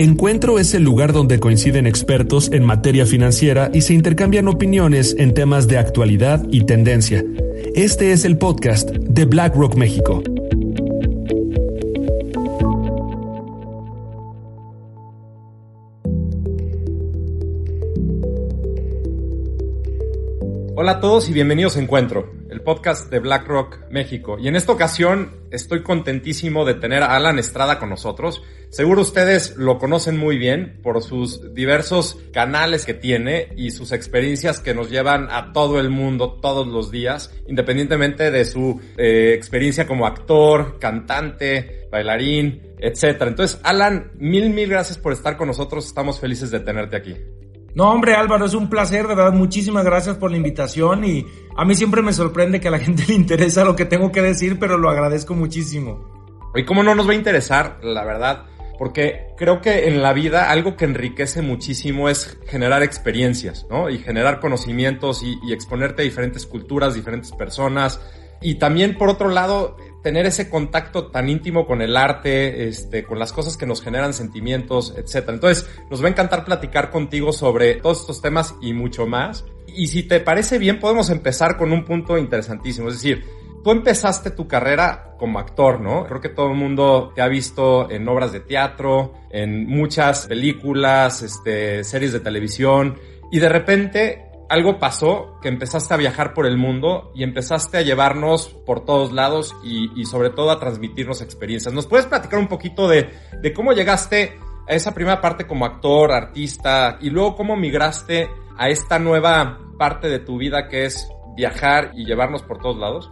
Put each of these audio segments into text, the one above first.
Encuentro es el lugar donde coinciden expertos en materia financiera y se intercambian opiniones en temas de actualidad y tendencia. Este es el podcast de BlackRock México. Hola a todos y bienvenidos a Encuentro, el podcast de BlackRock México. Y en esta ocasión estoy contentísimo de tener a Alan Estrada con nosotros. Seguro ustedes lo conocen muy bien por sus diversos canales que tiene y sus experiencias que nos llevan a todo el mundo todos los días, independientemente de su eh, experiencia como actor, cantante, bailarín, etc. Entonces, Alan, mil, mil gracias por estar con nosotros. Estamos felices de tenerte aquí. No, hombre, Álvaro, es un placer, de verdad. Muchísimas gracias por la invitación y a mí siempre me sorprende que a la gente le interesa lo que tengo que decir, pero lo agradezco muchísimo. Y cómo no nos va a interesar, la verdad, porque creo que en la vida algo que enriquece muchísimo es generar experiencias, ¿no? Y generar conocimientos y, y exponerte a diferentes culturas, diferentes personas. Y también, por otro lado, tener ese contacto tan íntimo con el arte, este, con las cosas que nos generan sentimientos, etc. Entonces, nos va a encantar platicar contigo sobre todos estos temas y mucho más. Y si te parece bien, podemos empezar con un punto interesantísimo. Es decir, tú empezaste tu carrera como actor, ¿no? Creo que todo el mundo te ha visto en obras de teatro, en muchas películas, este, series de televisión, y de repente algo pasó que empezaste a viajar por el mundo y empezaste a llevarnos por todos lados y, sobre todo a transmitirnos experiencias. ¿Nos puedes platicar un poquito de, cómo llegaste a esa primera parte como actor, artista y luego cómo migraste a esta nueva parte de tu vida que es viajar y llevarnos por todos lados?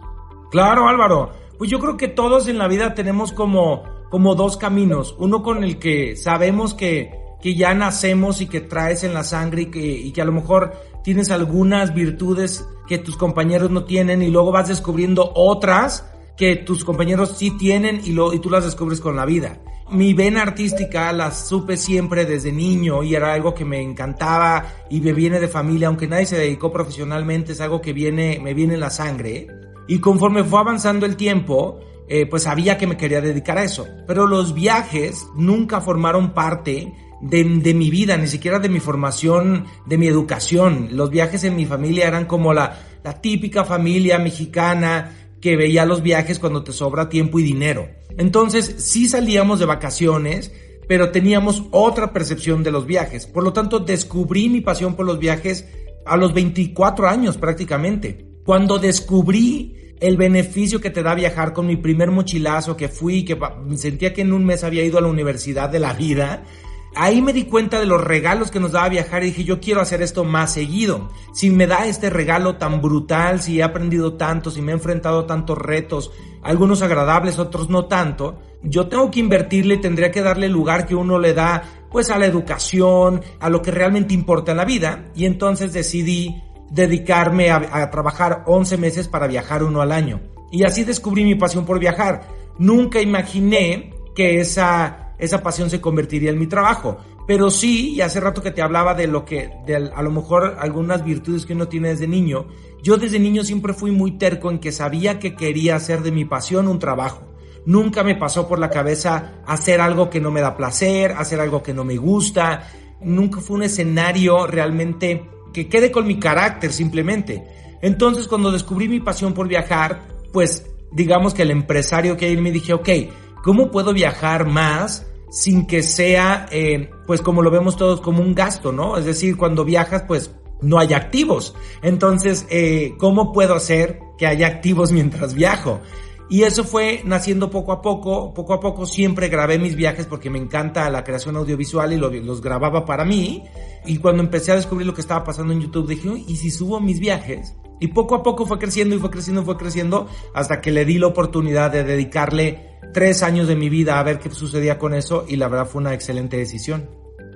Claro, Álvaro. Pues yo creo que todos en la vida tenemos como, dos caminos. Uno con el que sabemos que, ya nacemos y que traes en la sangre y que a lo mejor tienes algunas virtudes que tus compañeros no tienen y luego vas descubriendo otras que tus compañeros sí tienen y, lo, y tú las descubres con la vida. Mi vena artística la supe siempre desde niño y era algo que me encantaba y me viene de familia, aunque nadie se dedicó profesionalmente, es algo que viene, me viene en la sangre. Y conforme fue avanzando el tiempo, eh, pues sabía que me quería dedicar a eso. Pero los viajes nunca formaron parte de, mi vida, ni siquiera de mi formación, de mi educación. Los viajes en mi familia eran como la, la típica familia mexicana que veía los viajes cuando te sobra tiempo y dinero. Entonces sí salíamos de vacaciones, pero teníamos otra percepción de los viajes. Por lo tanto, descubrí mi pasión por los viajes a los 24 años prácticamente. Cuando descubrí el beneficio que te da viajar con mi primer mochilazo que fui, que sentía que en un mes había ido a la universidad de la vida, ahí me di cuenta de los regalos que nos daba viajar y dije, yo quiero hacer esto más seguido. Si me da este regalo tan brutal, si he aprendido tanto, si me he enfrentado a tantos retos, algunos agradables, otros no tanto, yo tengo que invertirle y tendría que darle el lugar que uno le da pues a la educación, a lo que realmente importa en la vida. Y entonces decidí dedicarme a, a trabajar 11 meses para viajar uno al año. Y así descubrí mi pasión por viajar. Nunca imaginé que esa esa pasión se convertiría en mi trabajo. Pero sí, y hace rato que te hablaba de lo que, de a lo mejor algunas virtudes que uno tiene desde niño, yo desde niño siempre fui muy terco en que sabía que quería hacer de mi pasión un trabajo. Nunca me pasó por la cabeza hacer algo que no me da placer, hacer algo que no me gusta. Nunca fue un escenario realmente que quede con mi carácter simplemente. Entonces cuando descubrí mi pasión por viajar, pues digamos que el empresario que ahí me dije, ok, ¿cómo puedo viajar más sin que sea, eh, pues como lo vemos todos, como un gasto, ¿no? Es decir, cuando viajas, pues no hay activos. Entonces, eh, ¿cómo puedo hacer que haya activos mientras viajo? Y eso fue naciendo poco a poco, poco a poco siempre grabé mis viajes porque me encanta la creación audiovisual y los grababa para mí. Y cuando empecé a descubrir lo que estaba pasando en YouTube, dije, ¿y si subo mis viajes? Y poco a poco fue creciendo y fue creciendo y fue creciendo hasta que le di la oportunidad de dedicarle tres años de mi vida a ver qué sucedía con eso y la verdad fue una excelente decisión.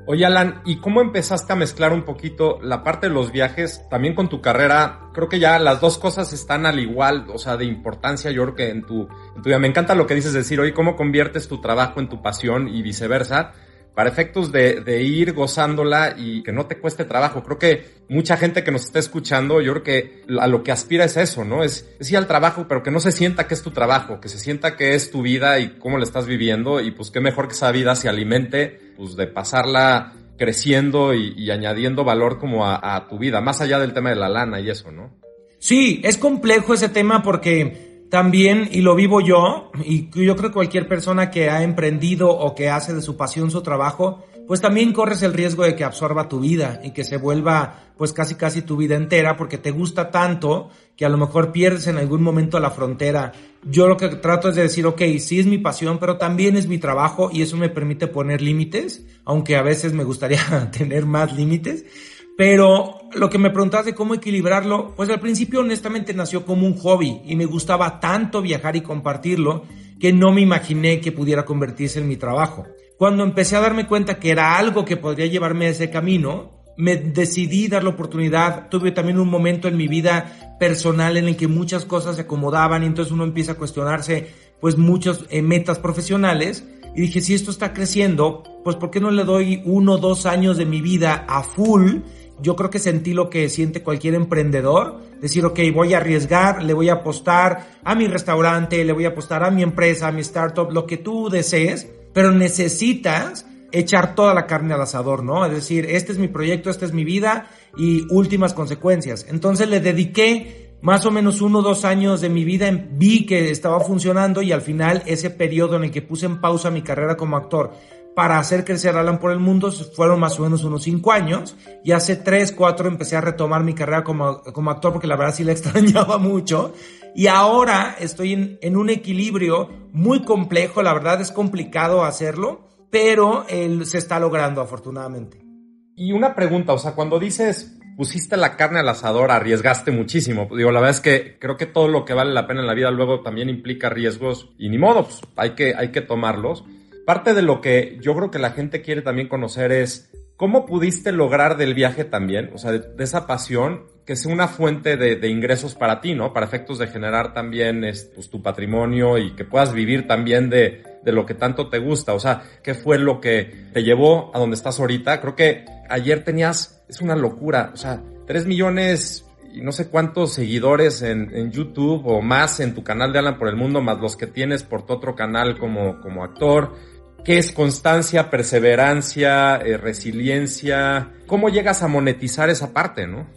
Oye Alan, ¿y cómo empezaste a mezclar un poquito la parte de los viajes también con tu carrera? Creo que ya las dos cosas están al igual, o sea, de importancia, yo creo que en tu, en tu vida. Me encanta lo que dices, decir, oye, ¿cómo conviertes tu trabajo en tu pasión y viceversa? Para efectos de, ir gozándola y que no te cueste trabajo. Creo que mucha gente que nos está escuchando, yo creo que a lo que aspira es eso, ¿no? Es, ir al trabajo, pero que no se sienta que es tu trabajo, que se sienta que es tu vida y cómo la estás viviendo y pues qué mejor que esa vida se alimente, pues de pasarla creciendo y, añadiendo valor como a tu vida, más allá del tema de la lana y eso, ¿no? Sí, es complejo ese tema porque también, y lo vivo yo, y yo creo que cualquier persona que ha emprendido o que hace de su pasión su trabajo, pues también corres el riesgo de que absorba tu vida y que se vuelva pues casi casi tu vida entera porque te gusta tanto que a lo mejor pierdes en algún momento la frontera. Yo lo que trato es de decir, ok, sí es mi pasión, pero también es mi trabajo y eso me permite poner límites, aunque a veces me gustaría tener más límites. Pero lo que me preguntabas de cómo equilibrarlo, pues al principio honestamente nació como un hobby y me gustaba tanto viajar y compartirlo que no me imaginé que pudiera convertirse en mi trabajo. Cuando empecé a darme cuenta que era algo que podría llevarme a ese camino, me decidí dar la oportunidad. Tuve también un momento en mi vida personal en el que muchas cosas se acomodaban y entonces uno empieza a cuestionarse pues muchas eh, metas profesionales y dije, si esto está creciendo, pues ¿por qué no le doy uno o dos años de mi vida a full yo creo que sentí lo que siente cualquier emprendedor, decir, ok, voy a arriesgar, le voy a apostar a mi restaurante, le voy a apostar a mi empresa, a mi startup, lo que tú desees, pero necesitas echar toda la carne al asador, ¿no? Es decir, este es mi proyecto, esta es mi vida y últimas consecuencias. Entonces le dediqué más o menos uno o dos años de mi vida, vi que estaba funcionando y al final ese periodo en el que puse en pausa mi carrera como actor para hacer crecer Alan por el mundo fueron más o menos unos cinco años y hace tres, cuatro empecé a retomar mi carrera como, como actor porque la verdad sí la extrañaba mucho y ahora estoy en, un equilibrio muy complejo, la verdad es complicado hacerlo, pero se está logrando afortunadamente. Y una pregunta, o sea, cuando dices pusiste la carne al asador, arriesgaste muchísimo. Digo, la verdad es que creo que todo lo que vale la pena en la vida luego también implica riesgos y ni modo, pues hay que, hay que tomarlos. Parte de lo que yo creo que la gente quiere también conocer es cómo pudiste lograr del viaje también, o sea, de, esa pasión, que sea una fuente de, ingresos para ti, ¿no? Para efectos de generar también pues, tu patrimonio y que puedas vivir también de, lo que tanto te gusta. O sea, ¿qué fue lo que te llevó a donde estás ahorita? Creo que ayer tenías, es una locura, o sea, 3 millones y no sé cuántos seguidores en, en, YouTube o más en tu canal de Alan por el Mundo, más los que tienes por tu otro canal como, como actor. ¿Qué es constancia, perseverancia, eh, resiliencia? ¿Cómo llegas a monetizar esa parte, no?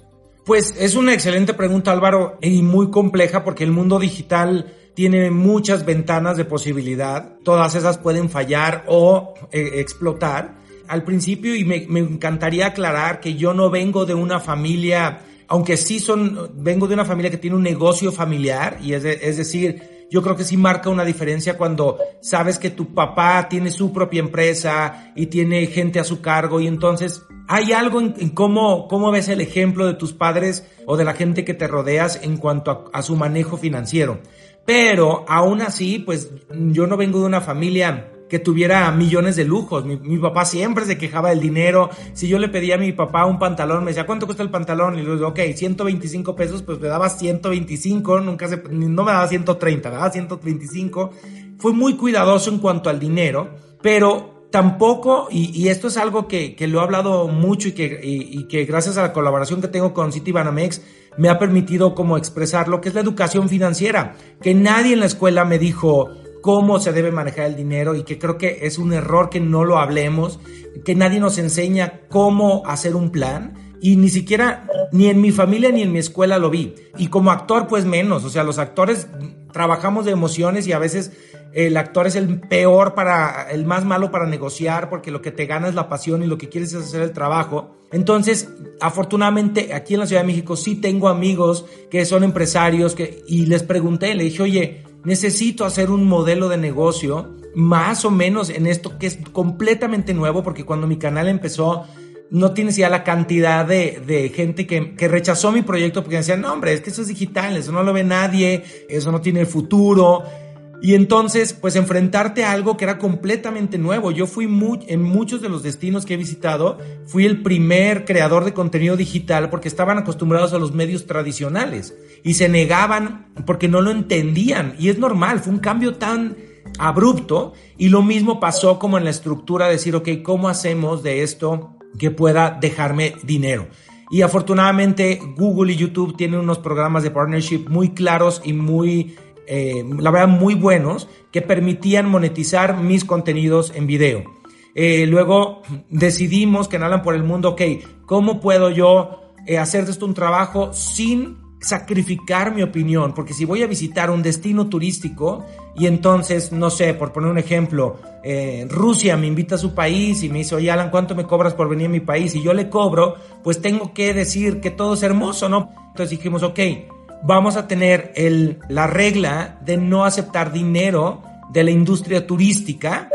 Pues es una excelente pregunta, Álvaro, y muy compleja porque el mundo digital tiene muchas ventanas de posibilidad. Todas esas pueden fallar o eh, explotar. Al principio, y me, encantaría aclarar que yo no vengo de una familia aunque sí son, vengo de una familia que tiene un negocio familiar, y es decir, yo creo que sí marca una diferencia cuando sabes que tu papá tiene su propia empresa y tiene gente a su cargo y entonces hay algo en, cómo, cómo ves el ejemplo de tus padres o de la gente que te rodeas en cuanto a su manejo financiero. Pero aún así, pues yo no vengo de una familia que tuviera millones de lujos. Mi, papá siempre se quejaba del dinero. Si yo le pedía a mi papá un pantalón, me decía, ¿cuánto cuesta el pantalón? Y le digo, ok, 125 pesos, pues me daba 125, nunca se, no me daba 130, me daba 125. Fue muy cuidadoso en cuanto al dinero, pero tampoco, y, esto es algo que, que, lo he hablado mucho y que, que gracias a la colaboración que tengo con City Banamex me ha permitido como expresar lo que es la educación financiera, que nadie en la escuela me dijo, cómo se debe manejar el dinero y que creo que es un error que no lo hablemos, que nadie nos enseña cómo hacer un plan y ni siquiera ni en mi familia ni en mi escuela lo vi. Y como actor pues menos, o sea, los actores trabajamos de emociones y a veces el actor es el peor para, el más malo para negociar porque lo que te gana es la pasión y lo que quieres es hacer el trabajo. Entonces, afortunadamente aquí en la Ciudad de México sí tengo amigos que son empresarios que, y les pregunté, le dije, oye, necesito hacer un modelo de negocio más o menos en esto que es completamente nuevo, porque cuando mi canal empezó, no tienes ya la cantidad de, gente que, que, rechazó mi proyecto porque decían, no, hombre, es que eso es digital, eso no lo ve nadie, eso no tiene futuro. Y entonces, pues enfrentarte a algo que era completamente nuevo. Yo fui muy, en muchos de los destinos que he visitado, fui el primer creador de contenido digital porque estaban acostumbrados a los medios tradicionales y se negaban porque no lo entendían. Y es normal, fue un cambio tan abrupto y lo mismo pasó como en la estructura de decir, ok, ¿cómo hacemos de esto que pueda dejarme dinero? Y afortunadamente Google y YouTube tienen unos programas de partnership muy claros y muy, eh, la verdad, muy buenos que permitían monetizar mis contenidos en video. Eh, luego decidimos que en Alan por el Mundo, ok, ¿cómo puedo yo eh, hacer de esto un trabajo sin sacrificar mi opinión, porque si voy a visitar un destino turístico y entonces, no sé, por poner un ejemplo, Rusia me invita a su país y me dice, oye Alan, ¿cuánto me cobras por venir a mi país? Y yo le cobro, pues tengo que decir que todo es hermoso, ¿no? Entonces dijimos, ok, vamos a tener la regla de no aceptar dinero de la industria turística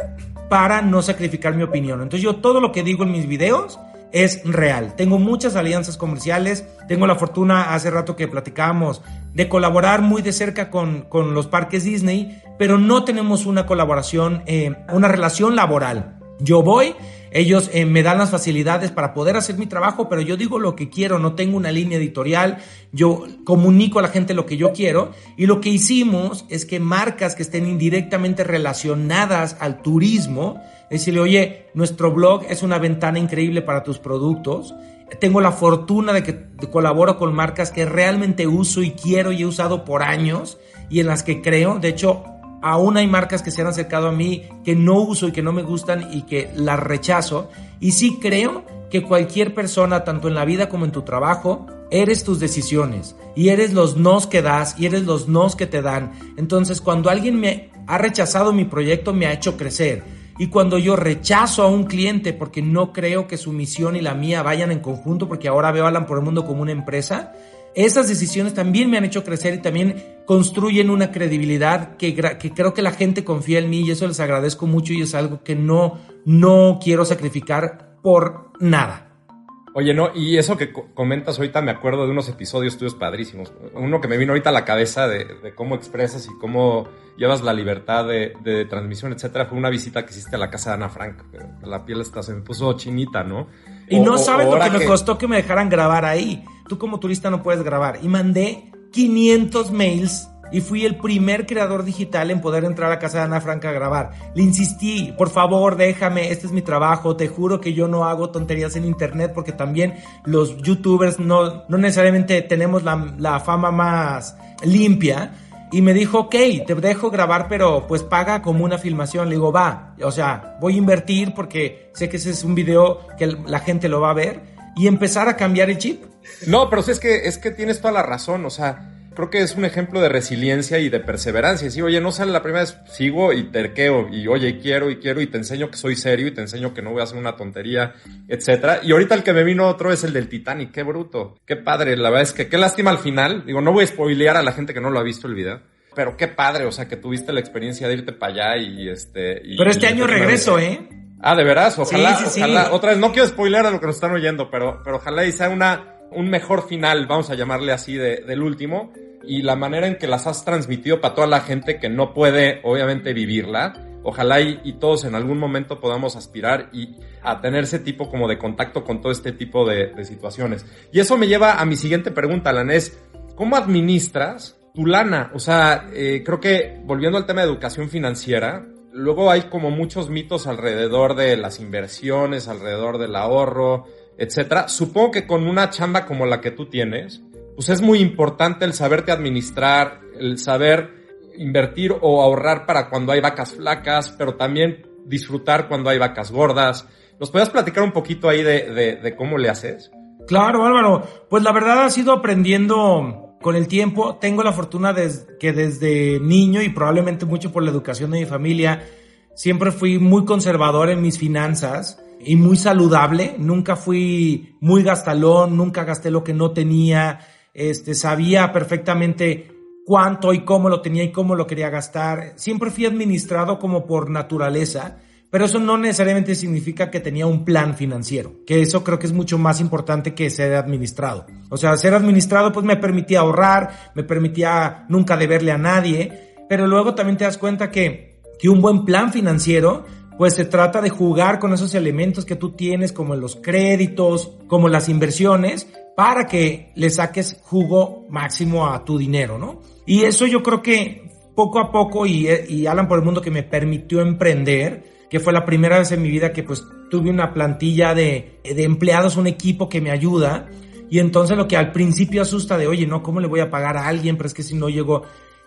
para no sacrificar mi opinión. Entonces yo todo lo que digo en mis videos, es real. Tengo muchas alianzas comerciales, tengo la fortuna, hace rato que platicábamos, de colaborar muy de cerca con, con los parques Disney, pero no tenemos una colaboración, eh, una relación laboral. Yo voy, ellos eh, me dan las facilidades para poder hacer mi trabajo, pero yo digo lo que quiero, no tengo una línea editorial, yo comunico a la gente lo que yo quiero y lo que hicimos es que marcas que estén indirectamente relacionadas al turismo, decirle, oye, nuestro blog es una ventana increíble para tus productos. Tengo la fortuna de que colaboro con marcas que realmente uso y quiero y he usado por años y en las que creo. De hecho, aún hay marcas que se han acercado a mí que no uso y que no me gustan y que las rechazo. Y sí creo que cualquier persona, tanto en la vida como en tu trabajo, eres tus decisiones y eres los nos que das y eres los nos que te dan. Entonces, cuando alguien me ha rechazado mi proyecto, me ha hecho crecer y cuando yo rechazo a un cliente porque no creo que su misión y la mía vayan en conjunto, porque ahora veo a Alan por el mundo como una empresa, esas decisiones también me han hecho crecer y también construyen una credibilidad que, creo que la gente confía en mí y eso les agradezco mucho y es algo que no, no quiero sacrificar por nada. Oye, no, y eso que comentas ahorita me acuerdo de unos episodios tuyos padrísimos. Uno que me vino ahorita a la cabeza de, cómo expresas y cómo llevas la libertad de, transmisión, etcétera, fue una visita que hiciste a la casa de Ana Frank. La piel hasta se me puso chinita, ¿no? Y no sabes lo que, me costó que me dejaran grabar ahí. Tú como turista no puedes grabar. Y mandé 500 mails y fui el primer creador digital en poder entrar a casa de Ana Frank a grabar. Le insistí, por favor, déjame, este es mi trabajo, te juro que yo no hago tonterías en internet porque también los youtubers no, no necesariamente tenemos la, la fama más limpia. Y me dijo, ok, te dejo grabar, pero pues paga como una filmación. Le digo, va, o sea, voy a invertir porque sé que ese es un video que la gente lo va a ver y empezar a cambiar el chip. No, pero es que, es que tienes toda la razón, o sea, creo que es un ejemplo de resiliencia y de perseverancia. Si, oye, no sale la primera vez, sigo y terqueo y, oye, quiero y quiero y te enseño que soy serio y te enseño que no voy a hacer una tontería, etcétera. Y ahorita el que me vino otro es el del Titanic. Qué bruto. Qué padre. La verdad es que qué lástima al final. Digo, no voy a spoilear a la gente que no lo ha visto el video. Pero qué padre, o sea, que tuviste la experiencia de irte para allá y este... pero este año regreso, ¿eh? Ah, de veras, ojalá, ojalá. Otra vez, no quiero spoilear a lo que nos están oyendo, pero, pero ojalá y sea una, un mejor final, vamos a llamarle así, de, del último y la manera en que las has transmitido para toda la gente que no puede, obviamente, vivirla. Ojalá y, todos en algún momento podamos aspirar y a tener ese tipo como de contacto con todo este tipo de, situaciones. Y eso me lleva a mi siguiente pregunta, Alan, es, ¿cómo administras tu lana? O sea, eh, creo que volviendo al tema de educación financiera, luego hay como muchos mitos alrededor de las inversiones, alrededor del ahorro, etcétera. Supongo que con una chamba como la que tú tienes, pues es muy importante el saberte administrar, el saber invertir o ahorrar para cuando hay vacas flacas, pero también disfrutar cuando hay vacas gordas. ¿Nos puedes platicar un poquito ahí de, cómo le haces? Claro, Álvaro. Pues la verdad ha sido aprendiendo con el tiempo. Tengo la fortuna que desde niño y probablemente mucho por la educación de mi familia, siempre fui muy conservador en mis finanzas y muy saludable. Nunca fui muy gastalón, nunca gasté lo que no tenía este, sabía perfectamente cuánto y cómo lo tenía y cómo lo quería gastar. Siempre fui administrado como por naturaleza, pero eso no necesariamente significa que tenía un plan financiero, que eso creo que es mucho más importante que ser administrado. O sea, ser administrado pues me permitía ahorrar, me permitía nunca deberle a nadie, pero luego también te das cuenta que, que un buen plan financiero pues se trata de jugar con esos elementos que tú tienes, como los créditos, como las inversiones, para que le saques jugo máximo a tu dinero, ¿no? Y eso yo creo que poco a poco y, y Alan por el Mundo que me permitió emprender, que fue la primera vez en mi vida que pues tuve una plantilla de, de empleados, un equipo que me ayuda. Y entonces lo que al principio asusta de, oye, no, ¿cómo le voy a pagar a alguien? Pero es que si no llego.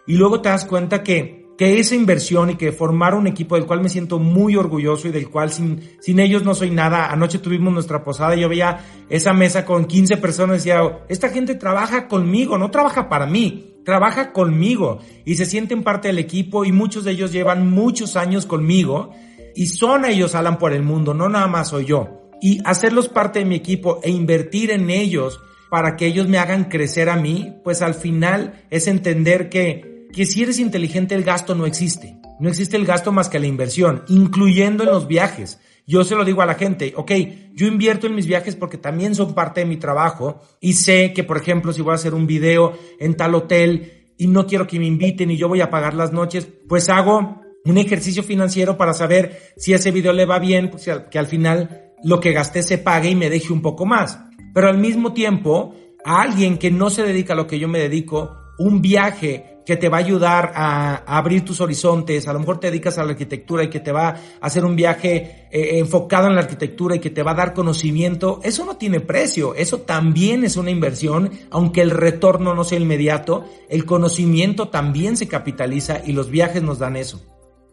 Y luego te das cuenta que, que esa inversión y que formar un equipo del cual me siento muy orgulloso y del cual sin, sin ellos no soy nada. Anoche tuvimos nuestra posada y yo veía esa mesa con 15 personas y decía, esta gente trabaja conmigo, no trabaja para mí trabaja conmigo y se sienten parte del equipo y muchos de ellos llevan muchos años conmigo y son ellos Alan por el mundo, no nada más soy yo. Y hacerlos parte de mi equipo e invertir en ellos para que ellos me hagan crecer a mí, pues al final es entender que, que si eres inteligente el gasto no existe. No existe el gasto más que la inversión, incluyendo en los viajes. Yo se lo digo a la gente, ok, yo invierto en mis viajes porque también son parte de mi trabajo y sé que, por ejemplo, si voy a hacer un video en tal hotel y no quiero que me inviten y yo voy a pagar las noches, pues hago un ejercicio financiero para saber si ese video le va bien, pues que al final lo que gasté se pague y me deje un poco más. Pero al mismo tiempo, a alguien que no se dedica a lo que yo me dedico, un viaje que te va a ayudar a, abrir tus horizontes, a lo mejor te dedicas a la arquitectura y que te va a hacer un viaje eh, enfocado en la arquitectura y que te va a dar conocimiento, eso no tiene precio, eso también es una inversión, aunque el retorno no sea inmediato, el conocimiento también se capitaliza y los viajes nos dan eso.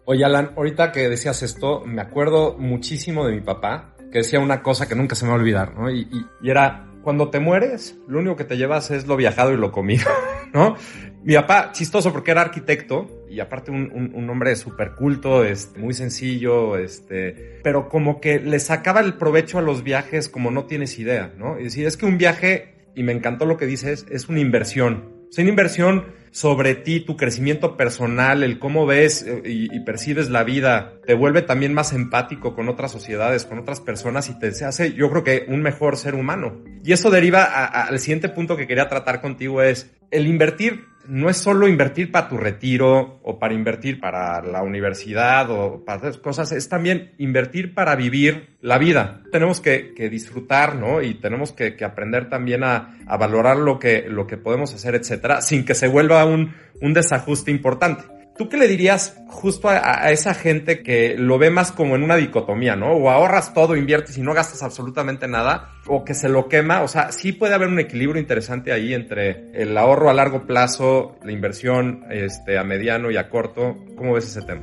Oye, Alan, ahorita que decías esto, me acuerdo muchísimo de mi papá, que decía una cosa que nunca se me va a olvidar, ¿no? y, y era, cuando te mueres, lo único que te llevas es lo viajado y lo comido, ¿no? Mi papá, chistoso porque era arquitecto y aparte un, un, hombre súper culto, este, muy sencillo, este, pero como que le sacaba el provecho a los viajes como no tienes idea, ¿no? Y decir, es que un viaje, y me encantó lo que dices, es una inversión. Es una inversión sobre ti, tu crecimiento personal, el cómo ves eh, y, percibes la vida, te vuelve también más empático con otras sociedades, con otras personas y te hace, yo creo que, un mejor ser humano. Y eso deriva al siguiente punto que quería tratar contigo es el invertir no es solo invertir para tu retiro o para invertir para la universidad o para otras cosas, es también invertir para vivir la vida. Tenemos que, disfrutar, ¿no? Y tenemos que, aprender también a, valorar lo que, lo que podemos hacer, etcétera, sin que se vuelva un desajuste importante. ¿Tú qué le dirías justo a, esa gente que lo ve más como en una dicotomía, ¿no? O ahorras todo, inviertes y no gastas absolutamente nada, o que se lo quema. O sea, sí puede haber un equilibrio interesante ahí entre el ahorro a largo plazo, la inversión este, a mediano y a corto. ¿Cómo ves ese tema?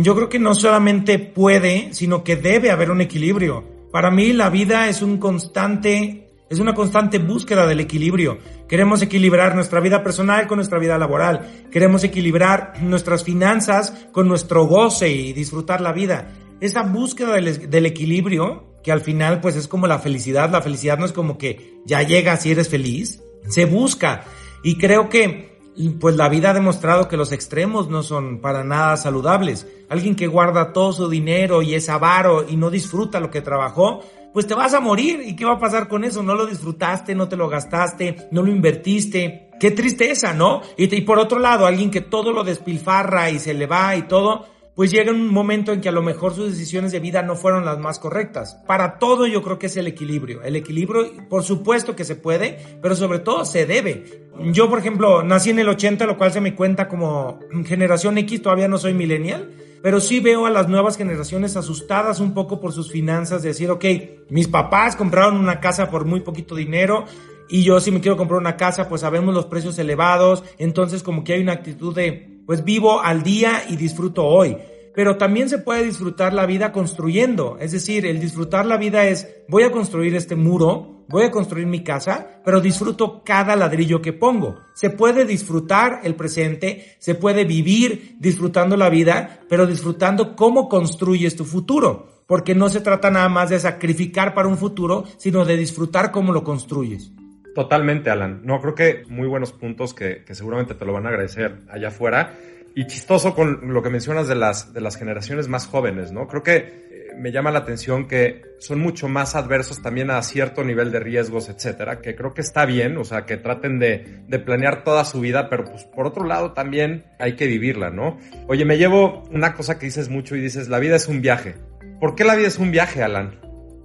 Yo creo que no solamente puede, sino que debe haber un equilibrio. Para mí la vida es un constante es una constante búsqueda del equilibrio. Queremos equilibrar nuestra vida personal con nuestra vida laboral. Queremos equilibrar nuestras finanzas con nuestro goce y disfrutar la vida. Esa búsqueda del, equilibrio, que al final pues es como la felicidad. La felicidad no es como que ya llegas y eres feliz. Se busca. Y creo que pues la vida ha demostrado que los extremos no son para nada saludables. Alguien que guarda todo su dinero y es avaro y no disfruta lo que trabajó, pues te vas a morir. ¿Y qué va a pasar con eso? No lo disfrutaste, no te lo gastaste, no lo invertiste. Qué tristeza, ¿no? Y, y por otro lado, alguien que todo lo despilfarra y se le va y todo, pues llega un momento en que a lo mejor sus decisiones de vida no fueron las más correctas. Para todo yo creo que es el equilibrio. El equilibrio, por supuesto que se puede, pero sobre todo se debe. Yo, por ejemplo, nací en el 80, lo cual se me cuenta como generación X, todavía no soy millennial pero sí veo a las nuevas generaciones asustadas un poco por sus finanzas, de decir, ok, mis papás compraron una casa por muy poquito dinero y yo si me quiero comprar una casa, pues sabemos los precios elevados, entonces como que hay una actitud de, pues vivo al día y disfruto hoy pero también se puede disfrutar la vida construyendo. Es decir, el disfrutar la vida es, voy a construir este muro, voy a construir mi casa, pero disfruto cada ladrillo que pongo. Se puede disfrutar el presente, se puede vivir disfrutando la vida, pero disfrutando cómo construyes tu futuro. Porque no se trata nada más de sacrificar para un futuro, sino de disfrutar cómo lo construyes. Totalmente, Alan. No, creo que muy buenos puntos que, que seguramente te lo van a agradecer allá afuera y chistoso con lo que mencionas de las, de las generaciones más jóvenes, ¿no? Creo que eh, me llama la atención que son mucho más adversos también a cierto nivel de riesgos, etcétera, que creo que está bien, o sea, que traten de, de planear toda su vida, pero pues por otro lado también hay que vivirla, ¿no? Oye, me llevo una cosa que dices mucho y dices, la vida es un viaje. ¿Por qué la vida es un viaje, Alan?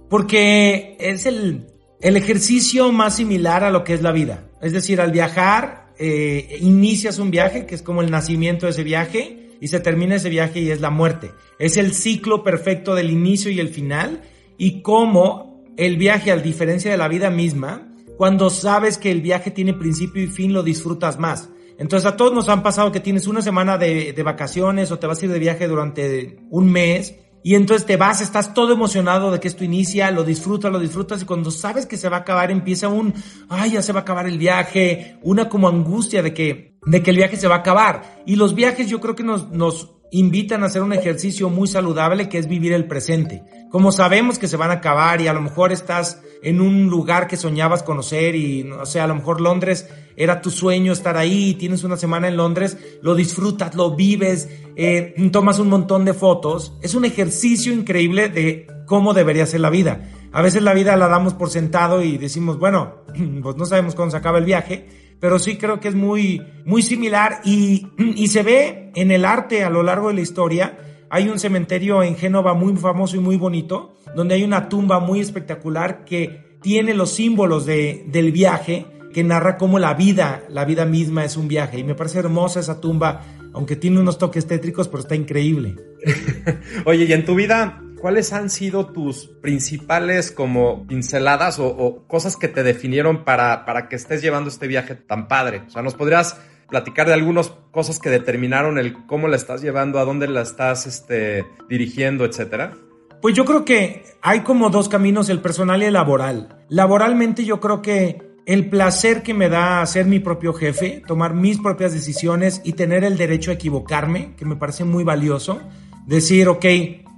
Porque es el, el ejercicio más similar a lo que es la vida. Es decir, al viajar eh, inicias un viaje, que es como el nacimiento de ese viaje, y se termina ese viaje y es la muerte. Es el ciclo perfecto del inicio y el final, y cómo el viaje, a diferencia de la vida misma, cuando sabes que el viaje tiene principio y fin, lo disfrutas más. Entonces a todos nos han pasado que tienes una semana de, de vacaciones o te vas a ir de viaje durante un mes y entonces te vas, estás todo emocionado de que esto inicia, lo disfrutas, lo disfrutas y cuando sabes que se va a acabar empieza un, ay, ya se va a acabar el viaje, una como angustia de que, de que el viaje se va a acabar. Y los viajes yo creo que nos, nos invitan a hacer un ejercicio muy saludable que es vivir el presente. Como sabemos que se van a acabar y a lo mejor estás en un lugar que soñabas conocer y, o sea, a lo mejor Londres era tu sueño estar ahí tienes una semana en Londres, lo disfrutas, lo vives, eh, tomas un montón de fotos. Es un ejercicio increíble de cómo debería ser la vida. A veces la vida la damos por sentado y decimos, bueno, pues no sabemos cuándo se acaba el viaje, pero sí creo que es muy, muy similar y, y se ve en el arte a lo largo de la historia. Hay un cementerio en Génova muy famoso y muy bonito, donde hay una tumba muy espectacular que tiene los símbolos de, del viaje, que narra cómo la vida, la vida misma es un viaje. Y me parece hermosa esa tumba, aunque tiene unos toques tétricos, pero está increíble. Oye, y en tu vida, ¿cuáles han sido tus principales como pinceladas o, cosas que te definieron para, para que estés llevando este viaje tan padre? O sea, ¿nos podrías platicar de algunas cosas que determinaron el cómo la estás llevando, a dónde la estás este, dirigiendo, etcétera? Pues yo creo que hay como dos caminos, el personal y el laboral. Laboralmente yo creo que el placer que me da ser mi propio jefe, tomar mis propias decisiones y tener el derecho a equivocarme, que me parece muy valioso, decir, ok,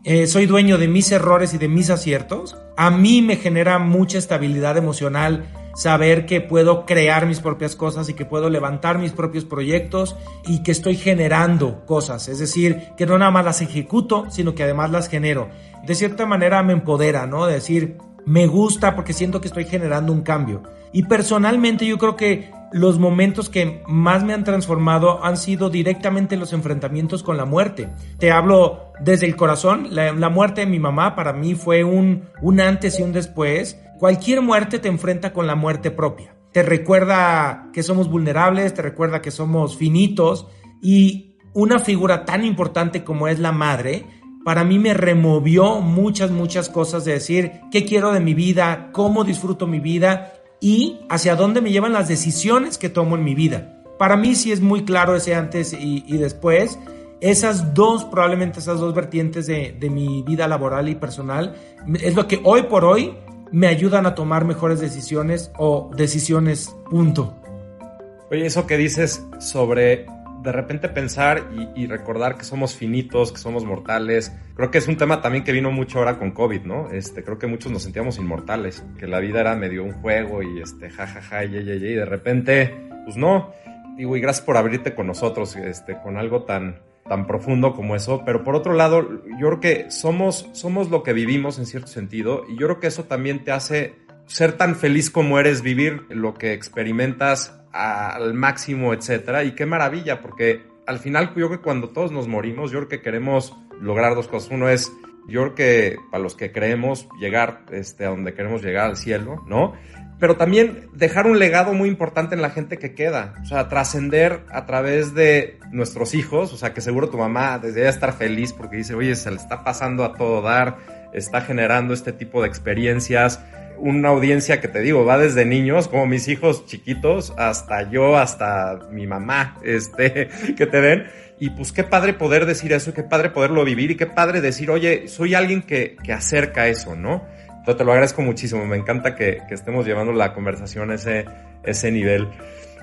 eh, soy dueño de mis errores y de mis aciertos, a mí me genera mucha estabilidad emocional saber que puedo crear mis propias cosas y que puedo levantar mis propios proyectos y que estoy generando cosas, es decir, que no nada más las ejecuto, sino que además las genero. De cierta manera me empodera, ¿no? De decir, me gusta porque siento que estoy generando un cambio. Y personalmente yo creo que los momentos que más me han transformado han sido directamente los enfrentamientos con la muerte. Te hablo desde el corazón, la, muerte de mi mamá para mí fue un, un antes y un después. Cualquier muerte te enfrenta con la muerte propia. Te recuerda que somos vulnerables, te recuerda que somos finitos y una figura tan importante como es la madre, para mí me removió muchas, muchas cosas de decir qué quiero de mi vida, cómo disfruto mi vida y hacia dónde me llevan las decisiones que tomo en mi vida. Para mí sí es muy claro ese antes y, después. Esas dos, probablemente esas dos vertientes de, de mi vida laboral y personal, es lo que hoy por hoy me ayudan a tomar mejores decisiones o decisiones, punto. Oye, eso que dices sobre de repente pensar y, recordar que somos finitos, que somos mortales. Creo que es un tema también que vino mucho ahora con COVID, ¿no? Este, creo que muchos nos sentíamos inmortales, que la vida era medio un juego y este, jajaja, y, y, y, de repente, pues no. Digo, y gracias por abrirte con nosotros, este, con algo tan, tan profundo como eso. Pero por otro lado, yo creo que somos, somos lo que vivimos en cierto sentido, y yo creo que eso también te hace ser tan feliz como eres, vivir lo que experimentas al máximo, etcétera. Y qué maravilla, porque al final yo creo que cuando todos nos morimos, yo creo que queremos lograr dos cosas. Uno es, yo creo que para los que creemos llegar este, a donde queremos llegar al cielo, ¿no? Pero también dejar un legado muy importante en la gente que queda. O sea, trascender a través de nuestros hijos. O sea, que seguro tu mamá debería estar feliz porque dice, oye, se le está pasando a todo dar, está generando este tipo de experiencias una audiencia que te digo, va desde niños, como mis hijos chiquitos, hasta yo, hasta mi mamá, este, que te ven. Y pues qué padre poder decir eso, qué padre poderlo vivir y qué padre decir, oye, soy alguien que, que acerca eso, ¿no? Entonces te lo agradezco muchísimo, me encanta que, que estemos llevando la conversación a ese, ese nivel.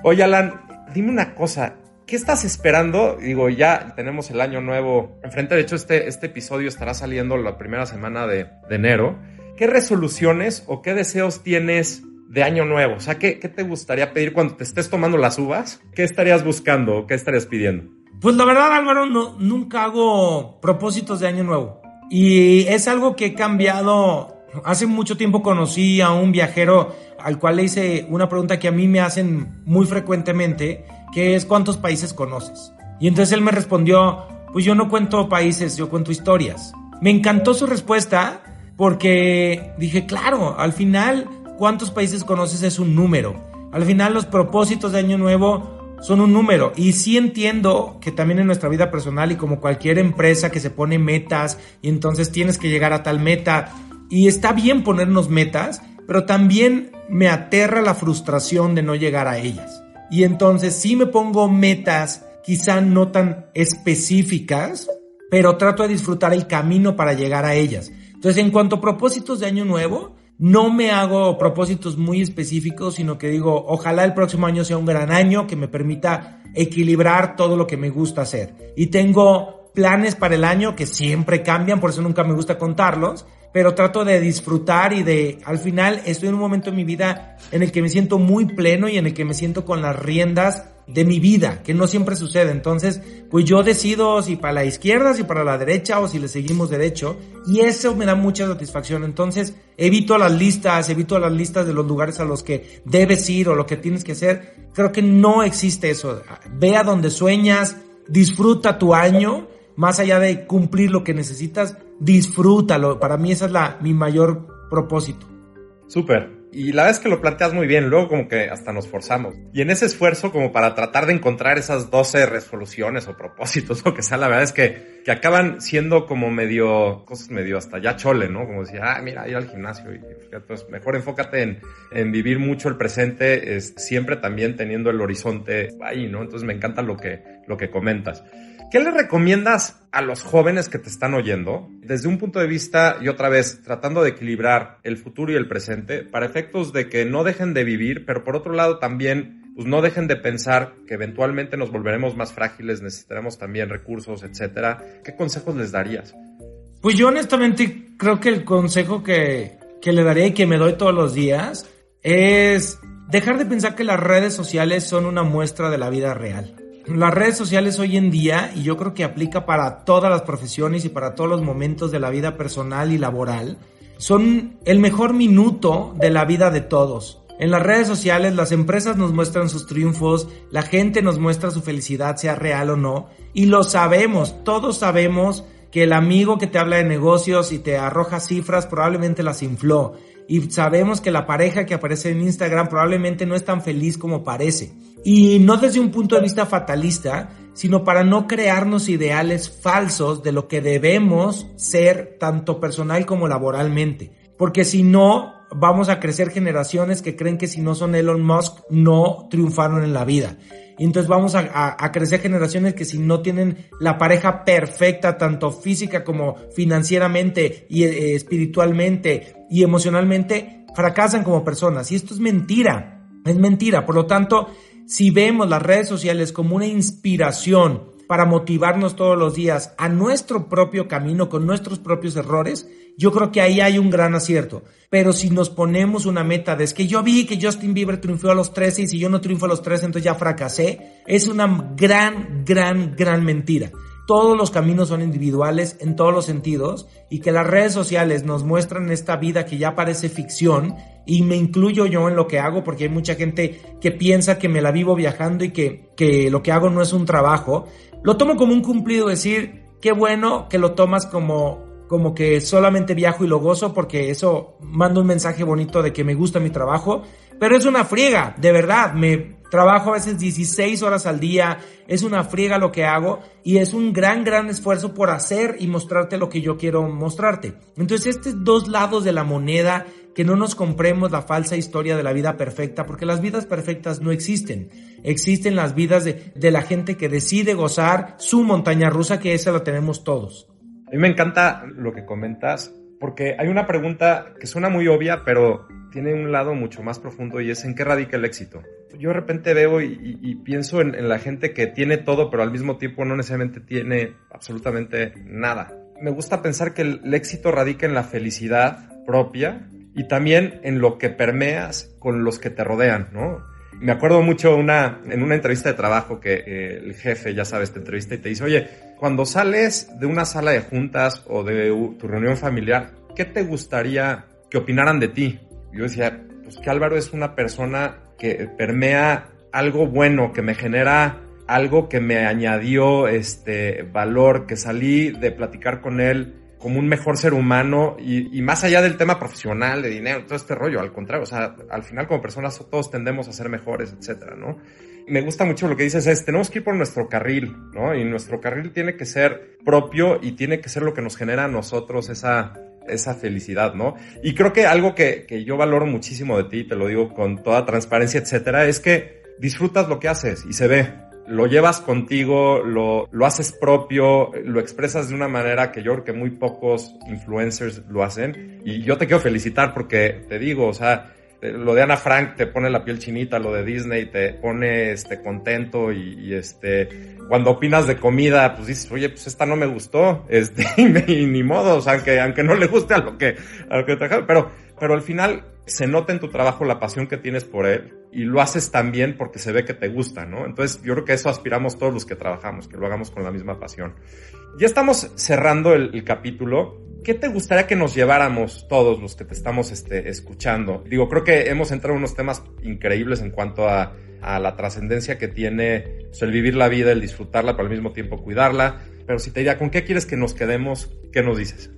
Oye, Alan, dime una cosa, ¿Qué estás esperando? Digo, ya tenemos el año nuevo enfrente. De hecho, este, este episodio estará saliendo la primera semana de, de enero. ¿Qué resoluciones o qué deseos tienes de año nuevo? O sea, ¿qué, te gustaría pedir cuando te estés tomando las uvas? ¿Qué estarías buscando o qué estarías pidiendo? Pues la verdad, Álvaro, no, nunca hago propósitos de año nuevo. Y es algo que he cambiado. Hace mucho tiempo conocí a un viajero al cual le hice una pregunta que a mí me hacen muy frecuentemente, que es ¿cuántos países conoces? Y entonces él me respondió, pues yo no cuento países, yo cuento historias. Me encantó su respuesta porque dije, claro, al final, ¿cuántos países conoces es un número? Al final los propósitos de Año Nuevo son un número. Y sí entiendo que también en nuestra vida personal y como cualquier empresa que se pone metas y entonces tienes que llegar a tal meta. Y está bien ponernos metas, pero también me aterra la frustración de no llegar a ellas. Y entonces sí me pongo metas quizá no tan específicas, pero trato de disfrutar el camino para llegar a ellas. Entonces, en cuanto a propósitos de año nuevo, no me hago propósitos muy específicos, sino que digo, ojalá el próximo año sea un gran año que me permita equilibrar todo lo que me gusta hacer. Y tengo planes para el año que siempre cambian, por eso nunca me gusta contarlos, pero trato de disfrutar y de, al final estoy en un momento en mi vida en el que me siento muy pleno y en el que me siento con las riendas de mi vida, que no siempre sucede. Entonces, pues yo decido si para la izquierda, si para la derecha o si le seguimos derecho y eso me da mucha satisfacción. Entonces, evito las listas, evito las listas de los lugares a los que debes ir o lo que tienes que hacer. Creo que no existe eso. Ve a donde sueñas, disfruta tu año más allá de cumplir lo que necesitas, disfrútalo. Para mí esa es la, mi mayor propósito. Súper. Y la vez que lo planteas muy bien, luego como que hasta nos forzamos. Y en ese esfuerzo como para tratar de encontrar esas 12 resoluciones o propósitos o que sea, la verdad es que, que acaban siendo como medio, cosas medio hasta ya chole, ¿no? Como decir, ah, mira, ir al gimnasio y pues mejor enfócate en, en vivir mucho el presente, es, siempre también teniendo el horizonte ahí, ¿no? Entonces me encanta lo que, lo que comentas. ¿Qué le recomiendas a los jóvenes que te están oyendo desde un punto de vista, y otra vez, tratando de equilibrar el futuro y el presente para efectos de que no dejen de vivir, pero por otro lado también, pues no dejen de pensar que eventualmente nos volveremos más frágiles, necesitaremos también recursos, etcétera? ¿Qué consejos les darías? Pues yo honestamente creo que el consejo que, que le daría y que me doy todos los días es dejar de pensar que las redes sociales son una muestra de la vida real las redes sociales hoy en día, y yo creo que aplica para todas las profesiones y para todos los momentos de la vida personal y laboral, son el mejor minuto de la vida de todos. En las redes sociales las empresas nos muestran sus triunfos, la gente nos muestra su felicidad, sea real o no, y lo sabemos, todos sabemos que el amigo que te habla de negocios y te arroja cifras probablemente las infló. Y sabemos que la pareja que aparece en Instagram probablemente no es tan feliz como parece. Y no desde un punto de vista fatalista, sino para no crearnos ideales falsos de lo que debemos ser tanto personal como laboralmente. Porque si no, vamos a crecer generaciones que creen que si no son Elon Musk no triunfaron en la vida. Y entonces vamos a, crecer generaciones que si no tienen la pareja perfecta, tanto física como financieramente y eh, espiritualmente y emocionalmente, fracasan como personas. Y esto es mentira. Es mentira. Por lo tanto, si vemos las redes sociales como una inspiración para motivarnos todos los días a nuestro propio camino con nuestros propios errores, yo creo que ahí hay un gran acierto. Pero si nos ponemos una meta de que yo vi que Justin Bieber triunfó a los 13 y si yo no triunfo a los 13 entonces ya fracasé, es una gran, gran, gran mentira todos los caminos son individuales en todos los sentidos y que las redes sociales nos muestran esta vida que ya parece ficción y me incluyo yo en lo que hago porque hay mucha gente que piensa que me la vivo viajando y que, que lo que hago no es un trabajo. Lo tomo como un cumplido decir, qué bueno que lo tomas como, como que solamente viajo y lo gozo porque eso manda un mensaje bonito de que me gusta mi trabajo, pero es una friega, de verdad, me Trabajo a veces 16 horas al día, es una friega lo que hago y es un gran, gran esfuerzo por hacer y mostrarte lo que yo quiero mostrarte. Entonces, estos dos lados de la moneda, que no nos compremos la falsa historia de la vida perfecta, porque las vidas perfectas no existen. Existen las vidas de, de la gente que decide gozar su montaña rusa, que esa la tenemos todos. A mí me encanta lo que comentas, porque hay una pregunta que suena muy obvia, pero tiene un lado mucho más profundo y es en qué radica el éxito. Yo de repente veo y, pienso en, la gente que tiene todo, pero al mismo tiempo no necesariamente tiene absolutamente nada. Me gusta pensar que el, éxito radica en la felicidad propia y también en lo que permeas con los que te rodean, ¿no? Me acuerdo mucho una, en una entrevista de trabajo que eh, el jefe, ya sabes, te entrevista y te dice, oye, cuando sales de una sala de juntas o de tu reunión familiar, ¿qué te gustaría que opinaran de ti? yo decía, pues que Álvaro es una persona que permea algo bueno, que me genera algo que me añadió este valor, que salí de platicar con él como un mejor ser humano y, más allá del tema profesional, de dinero, todo este rollo, al contrario, o sea, al final como personas todos tendemos a ser mejores, etcétera, ¿no? me gusta mucho lo que dices es, tenemos que ir por nuestro carril, ¿no? Y nuestro carril tiene que ser propio y tiene que ser lo que nos genera a nosotros esa, esa felicidad, ¿no? Y creo que algo que, que yo valoro muchísimo de ti, te lo digo con toda transparencia, etcétera, es que disfrutas lo que haces y se ve. Lo llevas contigo, lo, lo haces propio, lo expresas de una manera que yo creo que muy pocos influencers lo hacen. Y yo te quiero felicitar porque te digo, o sea, lo de Ana Frank te pone la piel chinita, lo de Disney te pone este contento y, este cuando opinas de comida, pues dices, oye, pues esta no me gustó, este, y, ni modo, o sea, aunque, aunque no le guste a lo que, a lo que te pero, pero al final se nota en tu trabajo la pasión que tienes por él y lo haces también porque se ve que te gusta, ¿no? Entonces yo creo que eso aspiramos todos los que trabajamos, que lo hagamos con la misma pasión. Ya estamos cerrando el, capítulo. ¿Qué te gustaría que nos lleváramos todos los que te estamos este, escuchando? Digo, creo que hemos entrado en unos temas increíbles en cuanto a, la trascendencia que tiene el vivir la vida, el disfrutarla, pero al mismo tiempo cuidarla. Pero si te diría, ¿con qué quieres que nos quedemos? ¿Qué nos dices?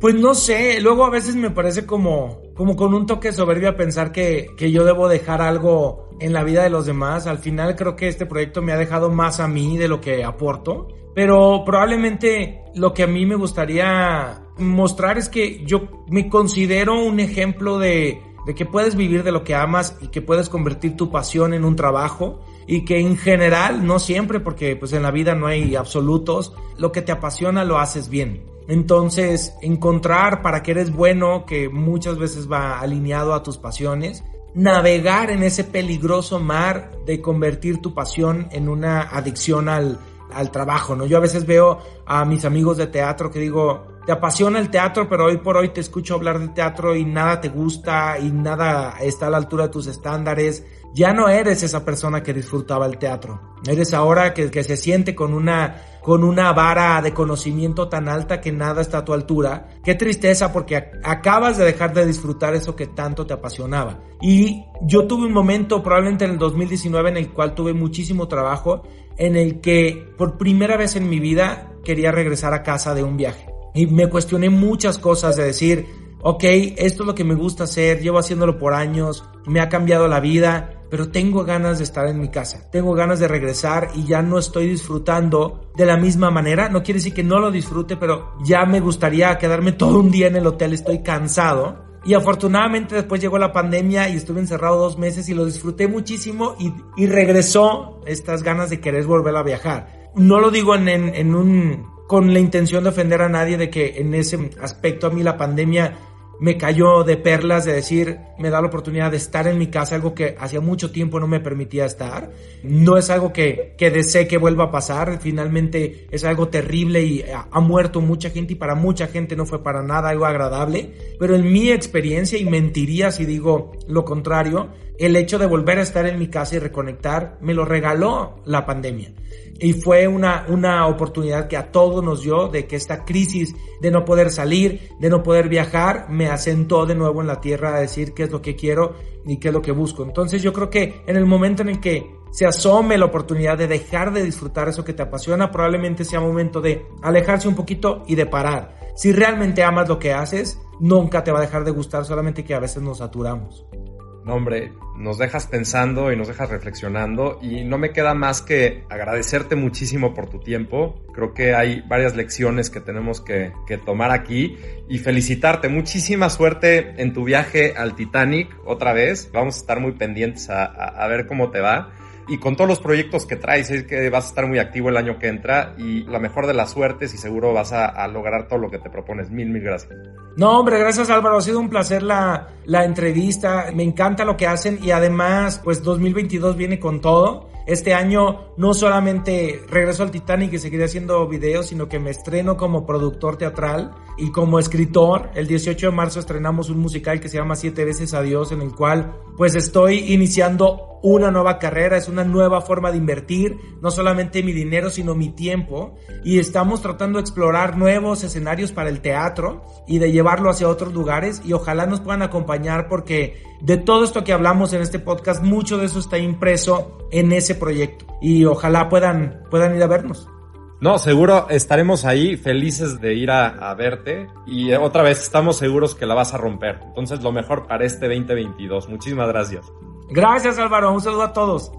Pues no sé, luego a veces me parece como, como con un toque soberbia pensar que, que yo debo dejar algo en la vida de los demás. Al final creo que este proyecto me ha dejado más a mí de lo que aporto. Pero probablemente lo que a mí me gustaría mostrar es que yo me considero un ejemplo de, de que puedes vivir de lo que amas y que puedes convertir tu pasión en un trabajo y que en general, no siempre, porque pues en la vida no hay absolutos, lo que te apasiona lo haces bien. Entonces, encontrar para que eres bueno, que muchas veces va alineado a tus pasiones, navegar en ese peligroso mar de convertir tu pasión en una adicción al, al trabajo, ¿no? Yo a veces veo a mis amigos de teatro que digo, te apasiona el teatro, pero hoy por hoy te escucho hablar de teatro y nada te gusta y nada está a la altura de tus estándares. Ya no eres esa persona que disfrutaba el teatro. Eres ahora que, se siente con una, con una vara de conocimiento tan alta que nada está a tu altura. Qué tristeza porque acabas de dejar de disfrutar eso que tanto te apasionaba. Y yo tuve un momento probablemente en el 2019 en el cual tuve muchísimo trabajo en el que por primera vez en mi vida quería regresar a casa de un viaje. Y me cuestioné muchas cosas de decir, ok, esto es lo que me gusta hacer, llevo haciéndolo por años, me ha cambiado la vida, pero tengo ganas de estar en mi casa, tengo ganas de regresar y ya no estoy disfrutando de la misma manera. No quiere decir que no lo disfrute, pero ya me gustaría quedarme todo un día en el hotel, estoy cansado. Y afortunadamente después llegó la pandemia y estuve encerrado dos meses y lo disfruté muchísimo y, y regresó estas ganas de querer volver a viajar. No lo digo en, en, en un con la intención de ofender a nadie de que en ese aspecto a mí la pandemia me cayó de perlas de decir, me da la oportunidad de estar en mi casa, algo que hacía mucho tiempo no me permitía estar. No es algo que, que desee que vuelva a pasar, finalmente es algo terrible y ha, ha, muerto mucha gente y para mucha gente no fue para nada algo agradable, pero en mi experiencia, y mentiría si digo lo contrario, el hecho de volver a estar en mi casa y reconectar me lo regaló la pandemia. Y fue una, una oportunidad que a todos nos dio de que esta crisis de no poder salir, de no poder viajar, me asentó de nuevo en la tierra a decir qué es lo que quiero y qué es lo que busco. Entonces yo creo que en el momento en el que se asome la oportunidad de dejar de disfrutar eso que te apasiona, probablemente sea momento de alejarse un poquito y de parar. Si realmente amas lo que haces, nunca te va a dejar de gustar, solamente que a veces nos saturamos. No, hombre, nos dejas pensando y nos dejas reflexionando y no me queda más que agradecerte muchísimo por tu tiempo. Creo que hay varias lecciones que tenemos que, tomar aquí y felicitarte. Muchísima suerte en tu viaje al Titanic otra vez. Vamos a estar muy pendientes a ver cómo te va y con todos los proyectos que traes, es que vas a estar muy activo el año que entra y la mejor de las suertes y seguro vas a, lograr todo lo que te propones. Mil, mil gracias. No, hombre, gracias Álvaro, ha sido un placer la, la entrevista, me encanta lo que hacen y además, pues 2022 viene con todo. Este año no solamente regreso al Titanic y seguiré haciendo videos, sino que me estreno como productor teatral y como escritor. El 18 de marzo estrenamos un musical que se llama Siete veces Adiós, en el cual pues estoy iniciando una nueva carrera, es una nueva forma de invertir, no solamente mi dinero, sino mi tiempo. Y estamos tratando de explorar nuevos escenarios para el teatro y de llevarlo hacia otros lugares y ojalá nos puedan acompañar porque de todo esto que hablamos en este podcast, mucho de eso está impreso en ese proyecto y ojalá puedan, puedan ir a vernos. No, seguro estaremos ahí felices de ir a, a, verte y otra vez estamos seguros que la vas a romper. Entonces lo mejor para este 2022. Muchísimas gracias. Gracias Álvaro, un saludo a todos.